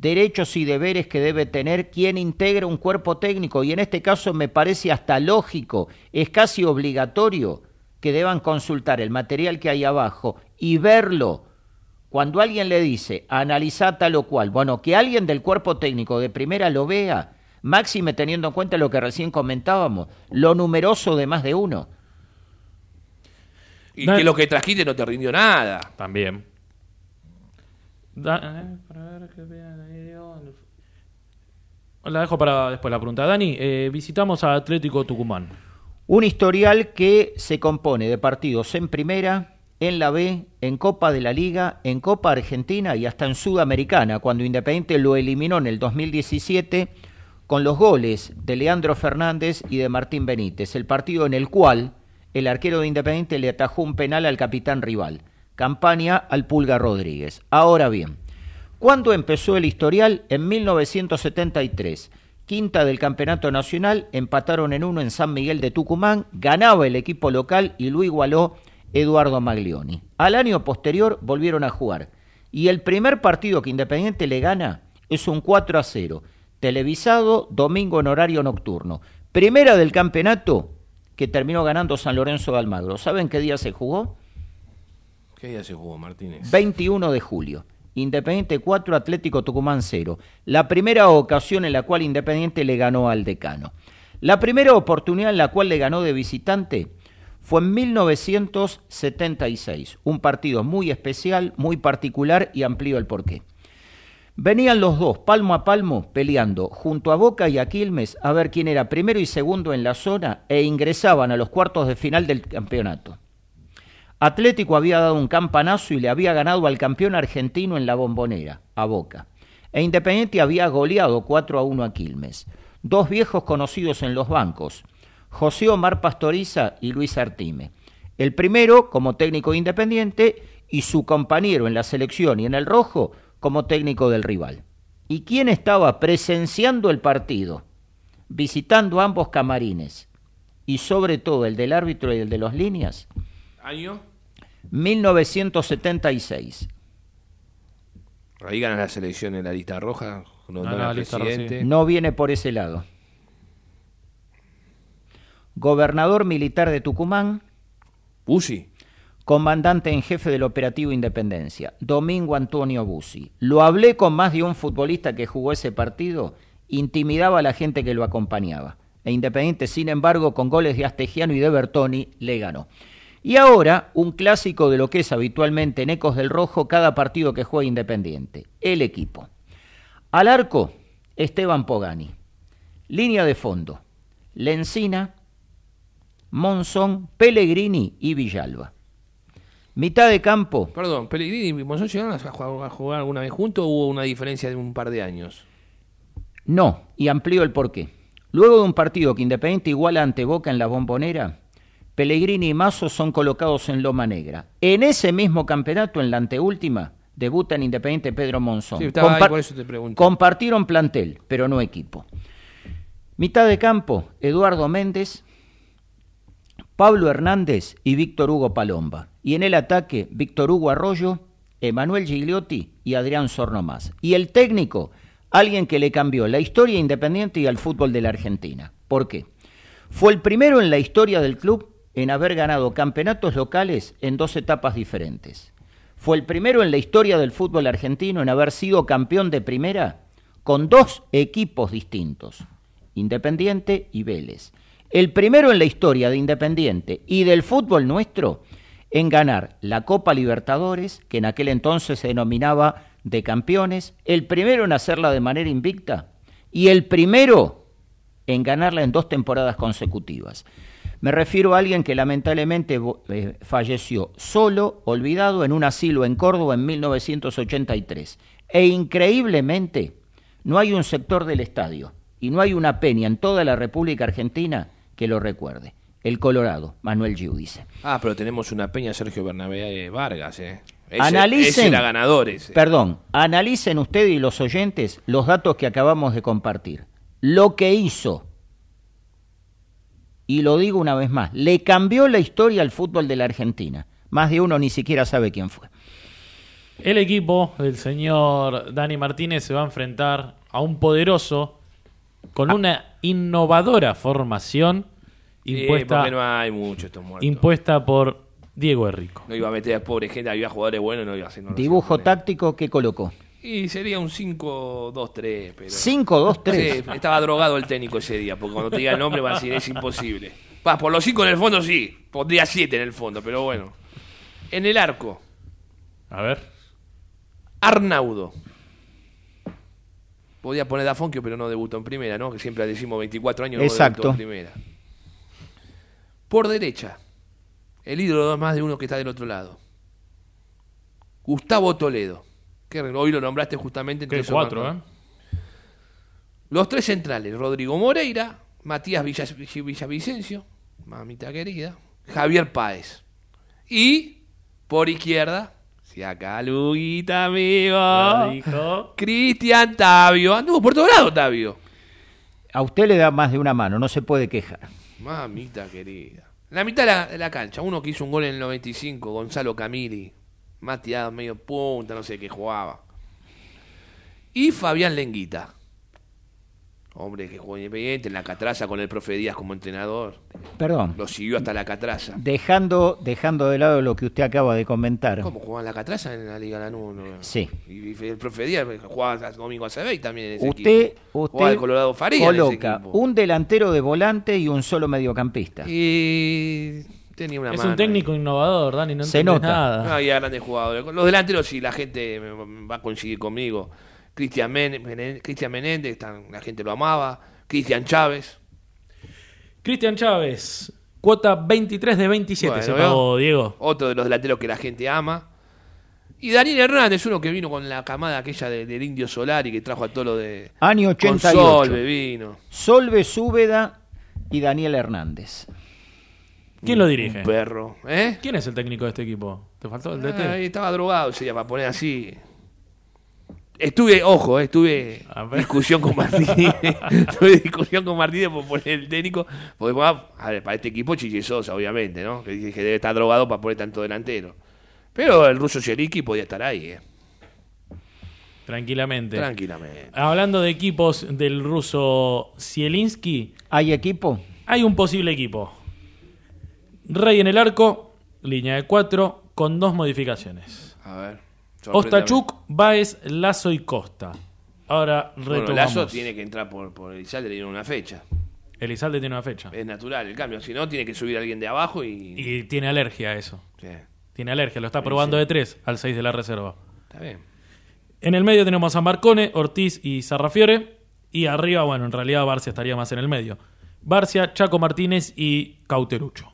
derechos y deberes que debe tener quien integra un cuerpo técnico y en este caso me parece hasta lógico, es casi obligatorio que deban consultar el material que hay abajo y verlo. Cuando alguien le dice, analiza tal o cual, bueno, que alguien del cuerpo técnico de primera lo vea, máxime teniendo en cuenta lo que recién comentábamos, lo numeroso de más de uno. Y que lo que trajiste no te rindió nada. También. La dejo para después la pregunta. Dani, eh, visitamos a Atlético Tucumán. Un historial que se compone de partidos en primera, en la B, en Copa de la Liga, en Copa Argentina y hasta en Sudamericana, cuando Independiente lo eliminó en el 2017 con los goles de Leandro Fernández y de Martín Benítez, el partido en el cual el arquero de Independiente le atajó un penal al capitán rival. Campaña al Pulga Rodríguez. Ahora bien, ¿cuándo empezó el historial? En 1973. Quinta del Campeonato Nacional, empataron en uno en San Miguel de Tucumán, ganaba el equipo local y lo igualó Eduardo Maglioni. Al año posterior volvieron a jugar y el primer partido que Independiente le gana es un 4 a 0, televisado domingo en horario nocturno. Primera del campeonato que terminó ganando San Lorenzo de Almagro. ¿Saben qué día se jugó? ¿Qué día se jugó, Martínez? 21 de julio. Independiente 4, Atlético Tucumán 0. La primera ocasión en la cual Independiente le ganó al decano. La primera oportunidad en la cual le ganó de visitante fue en 1976. Un partido muy especial, muy particular y amplío el porqué. Venían los dos, palmo a palmo, peleando junto a Boca y a Quilmes a ver quién era primero y segundo en la zona e ingresaban a los cuartos de final del campeonato. Atlético había dado un campanazo y le había ganado al campeón argentino en la bombonera, a Boca. E Independiente había goleado 4 a 1 a Quilmes. Dos viejos conocidos en los bancos, José Omar Pastoriza y Luis Artime. El primero como técnico de independiente y su compañero en la selección y en el rojo como técnico del rival. ¿Y quién estaba presenciando el partido? Visitando ambos camarines y sobre todo el del árbitro y el de las líneas. ¿Año? 1976. Ahí gana la selección en la lista roja. Gana O'Donnell la lista roja, presidente. No viene por ese lado. Gobernador militar de Tucumán, Bussi. comandante en jefe del operativo Independencia, Domingo Antonio Bussi. Lo hablé con más de un futbolista que jugó ese partido, intimidaba a la gente que lo acompañaba. E Independiente, sin embargo, con goles de Astegiano y de Bertoni, le ganó. Y ahora, un clásico de lo que es habitualmente en Ecos del Rojo cada partido que juega Independiente, el equipo. Al arco, Esteban Pogani. Línea de fondo, Lencina, Monzón, Pellegrini y Villalba. Mitad de campo, Perdón, Pellegrini y Monzón llegaron a jugar, a jugar alguna vez juntos o hubo una diferencia de un par de años. no, y amplío el porqué. Luego de un partido que Independiente iguala ante Boca en la bombonera, Pellegrini y Mazo son colocados en Loma Negra. En ese mismo campeonato, en la anteúltima, debuta en Independiente Pedro Monzón. Sí, ahí, por eso te pregunto. Compartieron plantel, pero no equipo. Mitad de campo, Eduardo Méndez, Pablo Hernández y Víctor Hugo Palomba. Y en el ataque, Víctor Hugo Arroyo, Emanuel Gigliotti y Adrián Sornomás. Y el técnico, alguien que le cambió la historia independiente y al fútbol de la Argentina. ¿Por qué? Fue el primero en la historia del club en haber ganado campeonatos locales en dos etapas diferentes. Fue el primero en la historia del fútbol argentino en haber sido campeón de primera con dos equipos distintos, Independiente y Vélez. El primero en la historia de Independiente y del fútbol nuestro en ganar la Copa Libertadores, que en aquel entonces se denominaba de campeones, el primero en hacerla de manera invicta y el primero en ganarla en dos temporadas consecutivas. Me refiero a alguien que lamentablemente eh, falleció solo, olvidado, en un asilo en Córdoba en 1983. E increíblemente, no hay un sector del estadio y no hay una peña en toda la República Argentina que lo recuerde. El Colorado, Manuel Giudice. Ah, pero tenemos una peña Sergio Bernabé Vargas, ¿eh? Ese, Analicen, ese. Perdón, analicen ustedes y los oyentes los datos que acabamos de compartir. Lo que hizo, y lo digo una vez más, le cambió la historia al fútbol de la Argentina. Más de uno ni siquiera sabe quién fue. El equipo del señor Dani Martínez se va a enfrentar a un poderoso con una innovadora formación impuesta, no hay mucho impuesta por Diego Errico. No iba a meter a pobre gente, había jugadores buenos, no iba a hacer. no Dibujo táctico que colocó. Y sería un 5-2-3, pero... 5-2-3. Sí, estaba drogado el técnico ese día, porque cuando te diga el nombre va a decir, es imposible. Va, por los 5 en el fondo sí, pondría 7 en el fondo, pero bueno. En el arco, A ver. Arnaudo. Podía poner a Fonquio, pero no debutó en primera, ¿no? Que siempre decimos 24 años no Exacto. debutó en primera. Por derecha, el ídolo más de uno que está del otro lado. Gustavo Toledo. Que hoy lo nombraste justamente entre esos cuatro. ¿eh? Los tres centrales, Rodrigo Moreira, Matías Villas- Villavicencio, mamita querida, Javier Páez. Y por izquierda, si acá Luguita, amigo. Cristian Tavio. Anduvo por todo lado, Tavio. A usted le da más de una mano, no se puede quejar. Mamita querida. La mitad de la, de la cancha, uno que hizo un gol en el 95, Gonzalo Camili, más tirado medio punta, no sé qué jugaba. Y Fabián Lenguita. Hombre que jugó en Independiente, en la Catraza con el profe Díaz como entrenador. Perdón. Lo siguió hasta la Catraza. Dejando, dejando de lado lo que usted acaba de comentar. ¿Cómo jugaba en la Catraza en la Liga Lanús? no? Sí. Y, y el profe Díaz jugaba Domingo Acebey también en ese Usted, equipo. Jugaba usted el Colorado Faría en ese coloca equipo. un delantero de volante y un solo mediocampista. Y tenía una Es mano un técnico innovador, Dani, no Se nota. nada. No, había grandes jugadores. Los delanteros, sí, la gente va a coincidir conmigo. Cristian Menéndez, tan- la gente lo amaba. Cristian Chávez. Cristian Chávez, cuota 23 de 27 Bueno, se ¿veo? pagó, Diego. Otro de los delanteros que la gente ama. Y Daniel Hernández, uno que vino con la camada aquella de- del Indio Solari, que trajo a todo lo de. Año Con 88. Solve vino. Solve Súbeda y Daniel Hernández. ¿Quién lo dirige? Un perro. ¿Eh? ¿Quién es el técnico de este equipo? ¿Te faltó el DT? Estaba drogado día para poner así. Estuve, ojo, eh, estuve discusión con Martínez. Tuve discusión con Martínez por poner el técnico. Porque, bueno, a ver, para este equipo Chiche Sosa, obviamente, ¿no? Que dije que debe estar drogado para poner tanto delantero. Pero el ruso Cheriki podía estar ahí, ¿eh? Tranquilamente. Tranquilamente. Hablando de equipos del ruso Zielinski, ¿Hay equipo? hay un posible equipo. Rey en el arco, línea de cuatro, con dos modificaciones. A ver. Ostachuk, Baez, Lazo y Costa. Ahora Bueno, retomamos. Lazo tiene que entrar por, por Elizalde y tiene una fecha. Elizalde tiene una fecha. Es natural el cambio. Si no, tiene que subir a alguien de abajo y. Y tiene alergia a eso. Sí, Tiene alergia, lo está probando sí. de tres al 6 de la reserva. está bien. En el medio tenemos a Marcone, Ortiz y Sarrafiore. Y arriba, bueno, en realidad Barcia estaría más en el medio. Barcia, Chaco Martínez y Cauterucho.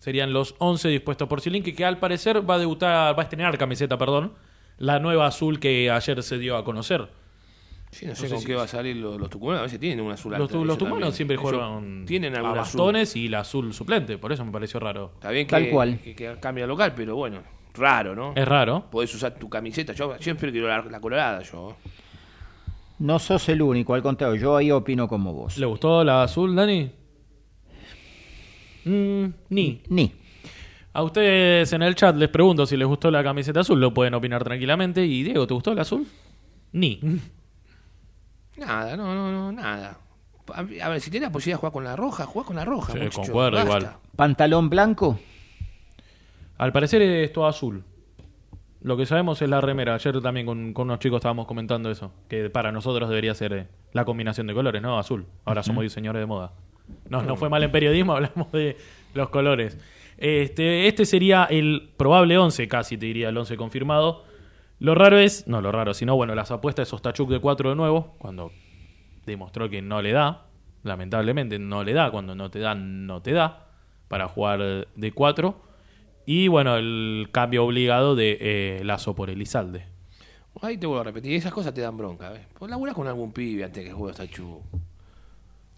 Serían los 11 dispuestos por Zilinski, que al parecer va a debutar, va a estrenar camiseta, perdón, la nueva azul que ayer se dio a conocer. Sí, no sé No sé con si- qué va a salir los, los tucumanos. A veces tienen un azul Los, alta, los tucumanos también. siempre juegan Tienen a azul. bastones y la azul suplente, por eso me pareció raro. Está bien que, Tal cual. que, que cambia local, pero bueno, raro, ¿no? Es raro. Podés usar tu camiseta. Yo siempre quiero la, la colorada, yo. No sos el único, al contrario, yo ahí opino como vos. ¿Le gustó la azul, Dani? Mm, ni. Ni. A ustedes en el chat les pregunto si les gustó la camiseta azul, lo pueden opinar tranquilamente. Y Diego, ¿te gustó la azul? Ni. Nada, no, no, no, nada. A ver, si tenés la posibilidad de jugar con la roja, juega con la roja. Sí, muchacho, concuerdo basta. igual. ¿Pantalón blanco? Al parecer es todo azul. Lo que sabemos es la remera. Ayer también con, con unos chicos estábamos comentando eso. Que para nosotros debería ser eh, la combinación de colores, ¿no? Azul. Ahora somos diseñadores de moda. No, no fue mal en periodismo, hablamos de los colores. Este, este sería el probable 11, casi te diría el 11 confirmado. Lo raro es, no lo raro, sino bueno, las apuestas de Ostachuk de 4 de nuevo, cuando demostró que no le da, lamentablemente no le da, cuando no te da, no te da, para jugar de 4. Y bueno, el cambio obligado de eh, Lazo por Elizalde. Ahí te vuelvo a repetir, esas cosas te dan bronca. ¿ves? Pues laburás con algún pibe antes que juegue hasta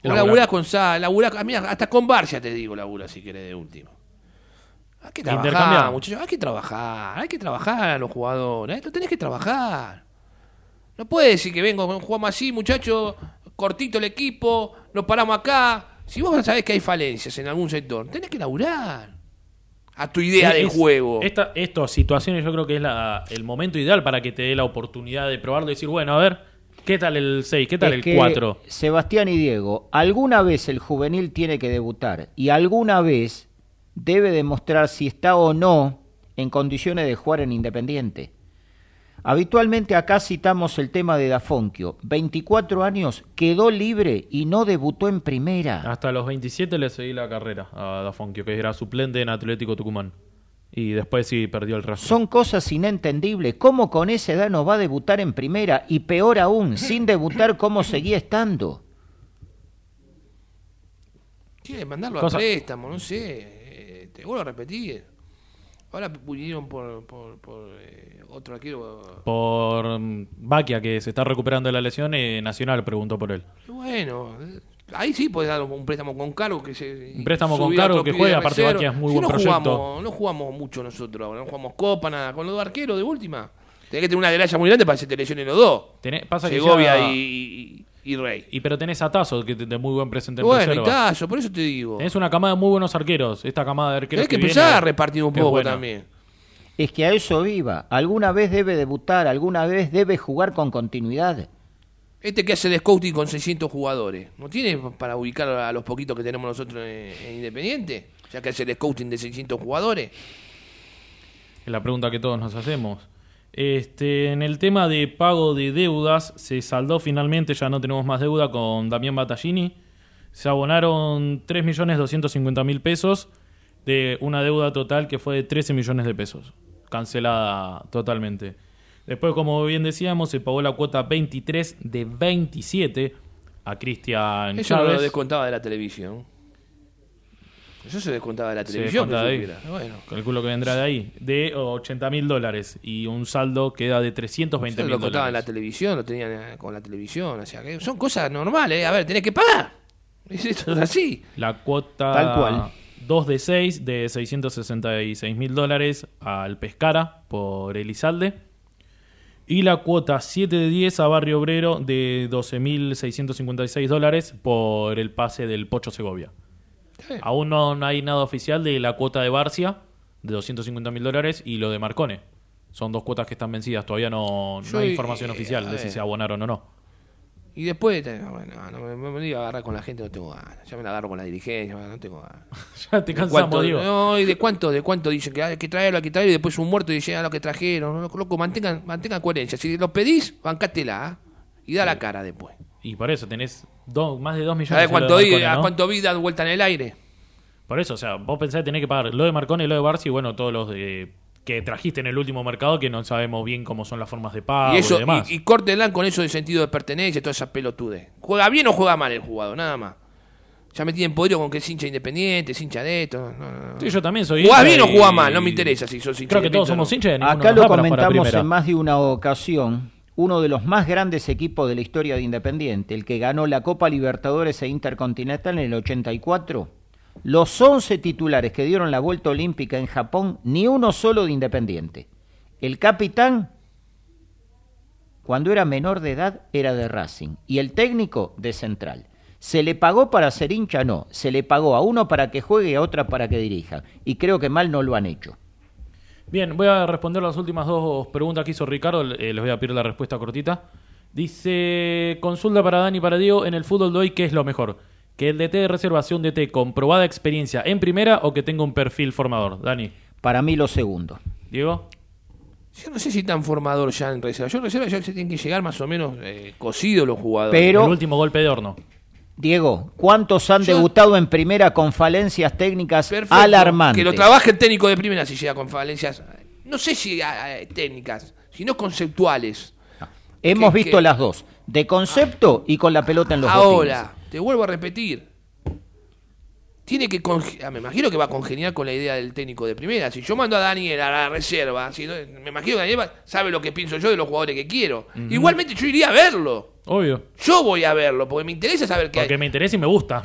Laburá- laburás con Sal, laburás, a mí hasta con Barcia te digo, labura si querés de último. Hay que trabajar, muchachos, hay que trabajar, hay que trabajar a los jugadores, esto tenés que trabajar. No puedes decir que vengo, jugamos así, muchachos, cortito el equipo, nos paramos acá. Si vos sabés que hay falencias en algún sector, tenés que laburar a tu idea Es- de juego. Esta, estas situaciones yo creo que es la- el momento ideal para que te dé la oportunidad de probarlo y decir, bueno, a ver, ¿qué tal el 6? ¿Qué tal Es el que, 4? Sebastián y Diego, alguna vez el juvenil tiene que debutar y alguna vez debe demostrar si está o no en condiciones de jugar en Independiente. Habitualmente acá citamos el tema de Dafonquio. 24 años, quedó libre y no debutó en primera. Hasta los 27 le seguí la carrera a Dafonquio, que era suplente en Atlético Tucumán. Y después sí perdió el rastro. Son cosas inentendibles. ¿Cómo con esa edad no va a debutar en primera? Y peor aún, sin debutar, ¿cómo seguía estando? Quiere mandarlo Cosa- a préstamo, no sé. eh, te vuelvo a repetir. Ahora vinieron por, por, por eh, otro arquero. Por mm, Baquia, que se está recuperando de la lesión, eh, Nacional preguntó por él. Y Bueno, eh, ahí sí puedes dar un préstamo con cargo. Que se, Un préstamo con cargo que de aparte. Baquia es muy Si buen no proyecto. Jugamos, no jugamos mucho nosotros ahora, no jugamos Copa, nada. Con los dos arqueros de última. Tenés que tener una gralla muy grande para que se te lesionen los dos. Tenés- pasa que Segovia ya- y, y, y Rey. Y pero tenés a Tazo, que de muy buen presente en Bueno, y reserva. Tazo, por eso te digo. Tenés una camada de muy buenos arqueros. Esta camada de arqueros Tenés que viene empezar a repartir un poco también. Es que a eso viva. Alguna vez debe debutar, alguna vez debe jugar con continuidad. Este que hace el scouting con 600 jugadores, ¿no tiene para ubicar a los poquitos que tenemos nosotros en, en Independiente? Ya que hace el scouting de 600 jugadores. Es la pregunta que todos nos hacemos. Este, en el tema de pago de deudas, se saldó finalmente, ya no tenemos más deuda con Damián Battaglini. Se abonaron 3.250.000 pesos de una deuda total que fue de 13 millones de pesos, cancelada totalmente. Después, como bien decíamos, se pagó la cuota 23 de 27 a Cristian Eso no lo descontaba de la televisión. Eso se descontaba de la Se televisión. de ahí. Bueno, Calculo que vendrá de ahí. De 80 mil dólares. Y un saldo queda de 320 eso mil lo contaban en la dólares. televisión, lo tenían eh, con la televisión. O sea, que son cosas normales. ¿eh? A ver, tenés que pagar. Esto es así. La cuota Tal cual. 2 de 6 de 666 mil dólares al Pescara por Elizalde. Y la cuota 7 de 10 a Barrio Obrero de 12.656 dólares por el pase del Pocho Segovia. Aún no, no hay nada oficial de la cuota de Barcia de 250 mil dólares y lo de Marcone Son dos cuotas que están vencidas. Todavía no, no hay eh, información eh, oficial de si ver. se abonaron o no. Y después, eh, bueno, no, me, diga a agarrar con la gente, no tengo ganas. Ya me la agarro con la dirigencia, no tengo ganas. Ya te ¿De cansamos, cuánto- Diego. No, y de cuánto, de cuánto dicen que hay que traerlo, hay que traerlo, y después un muerto y dicen ah, lo que trajeron. No, loco, mantengan, mantengan coherencia. Si lo pedís, bancátela ¿ah? y da la cara después. Y por eso tenés dos- más de 2 millones ¿Sabés de cuánto, de vi, Marcone, a ¿no? cuánto vi dado vuelta en el aire? Por eso, o sea, vos pensás que tenés que pagar lo de Marconi y lo de Barça y bueno, todos los de- que trajiste en el último mercado que no sabemos bien cómo son las formas de pago y y, eso, demás. y, y córtenla con eso de sentido de pertenencia, toda esa pelotude. ¿Juega bien o juega mal el jugador? Nada más. Ya me tienen podrido con que es hincha independiente, es hincha de esto. No, no, no. Sí, yo también soy ¿Jugás hincha bien o y- jugás mal? No me interesa si sos hincha Creo que todos somos hinchas de Acá lo comentamos en más de una ocasión. Uno de los más grandes equipos de la historia de Independiente, el que ganó la Copa Libertadores e Intercontinental en el 84. Los 11 titulares que dieron la vuelta olímpica en Japón, ni uno solo de Independiente. El capitán, cuando era menor de edad, era de Racing y el técnico de Central. ¿Se le pagó para ser hincha? No. Se le pagó a uno para que juegue y a otra para que dirija. Y creo que mal no lo han hecho. Bien, voy a responder las últimas dos preguntas que hizo Ricardo. eh, les voy a pedir la respuesta cortita. Dice, consulta para Dani y para Diego, en el fútbol de hoy, ¿qué es lo mejor? ¿Que el DT de reservación DT con probada experiencia en primera o que tenga un perfil formador? Dani. Para mí lo segundo. Diego. Yo no sé si tan formador ya en reserva. Yo en reserva ya se tienen que llegar más o menos eh, cocidos los jugadores. Pero- El último golpe de horno. Diego, ¿cuántos han Yo- debutado en primera con falencias técnicas Perfecto. alarmantes? Que lo trabaje el técnico de primera si llega con falencias. No sé si técnicas, sino conceptuales. Hemos que- visto que- las dos, de concepto y con la pelota en los Ahora, te vuelvo a repetir. Tiene que ah, me imagino que va a congeniar con la idea del técnico de primera. Si yo mando a Daniel a la reserva, si no- me imagino que Daniel va- sabe lo que pienso yo de los jugadores que quiero. Igualmente yo iría a verlo. Obvio. Yo voy a verlo, porque me interesa saber qué hay. Porque me interesa y me gusta.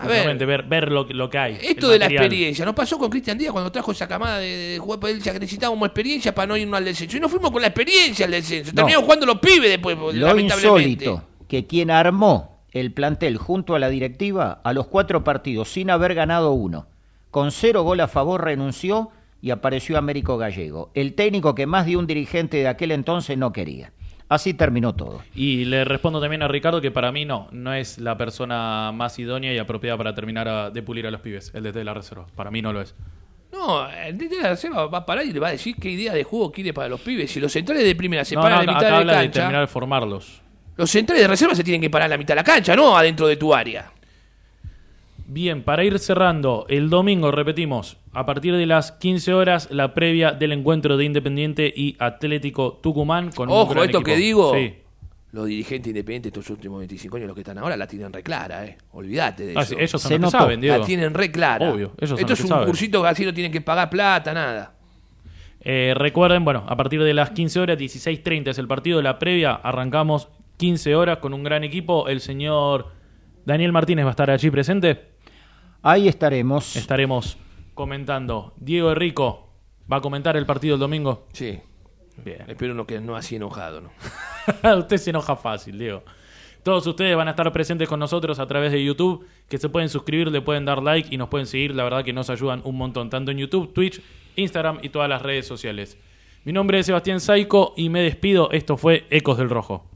A ver, ver, ver lo, que- lo que hay. Esto de la experiencia, nos pasó con Cristian Díaz cuando trajo esa camada de, de jugadores, porque él ya que necesitábamos experiencia para no irnos al descenso. Y nos fuimos con la experiencia al descenso. No. Terminamos jugando los pibes después, Lo lamentablemente. insólito, que quien armó el plantel junto a la directiva a los cuatro partidos sin haber ganado uno, con cero gol a favor renunció y apareció Américo Gallego, el técnico que más de un dirigente de aquel entonces no quería. Así terminó todo. Y le respondo también a Ricardo que para mí no, no es la persona más idónea y apropiada para terminar a- de pulir a los pibes, el DT de la reserva. Para mí no lo es. No, el DT de la reserva va a parar y le va a decir qué idea de juego quiere para los pibes. Si los centrales de primera se No, paran no, acá mitad de habla la de cancha, terminar de formarlos. Los centrales de reserva se tienen que parar a la mitad de la cancha, no adentro de tu área. Bien, para ir cerrando, el domingo, repetimos, a partir de las 15 horas, la previa del encuentro de Independiente y Atlético Tucumán con un Ojo, gran esto equipo. que digo, Sí. los dirigentes independientes estos últimos 25 años, los que están ahora, la tienen re clara, eh. Olvídate de Ah, eso. sí, ellos son los que saben, Diego. La tienen re clara. Obvio, ellos Esto es que un saben. cursito que así no tienen que pagar plata, nada. Eh, recuerden, bueno, a partir de las 15 horas, 16.30 es el partido de la previa. Arrancamos 15 horas con un gran equipo. El señor Daniel Martínez va a estar allí presente. Ahí estaremos. Estaremos comentando. Diego Rico va a comentar el partido el domingo. Sí. Bien. Espero no que no así enojado, ¿no? Usted se enoja fácil, Diego. Todos ustedes van a estar presentes con nosotros a través de YouTube, que se pueden suscribir, le pueden dar like y nos pueden seguir. La verdad que nos ayudan un montón, tanto en YouTube, Twitch, Instagram y todas las redes sociales. Mi nombre es Sebastián Saico y me despido. Esto fue Ecos del Rojo.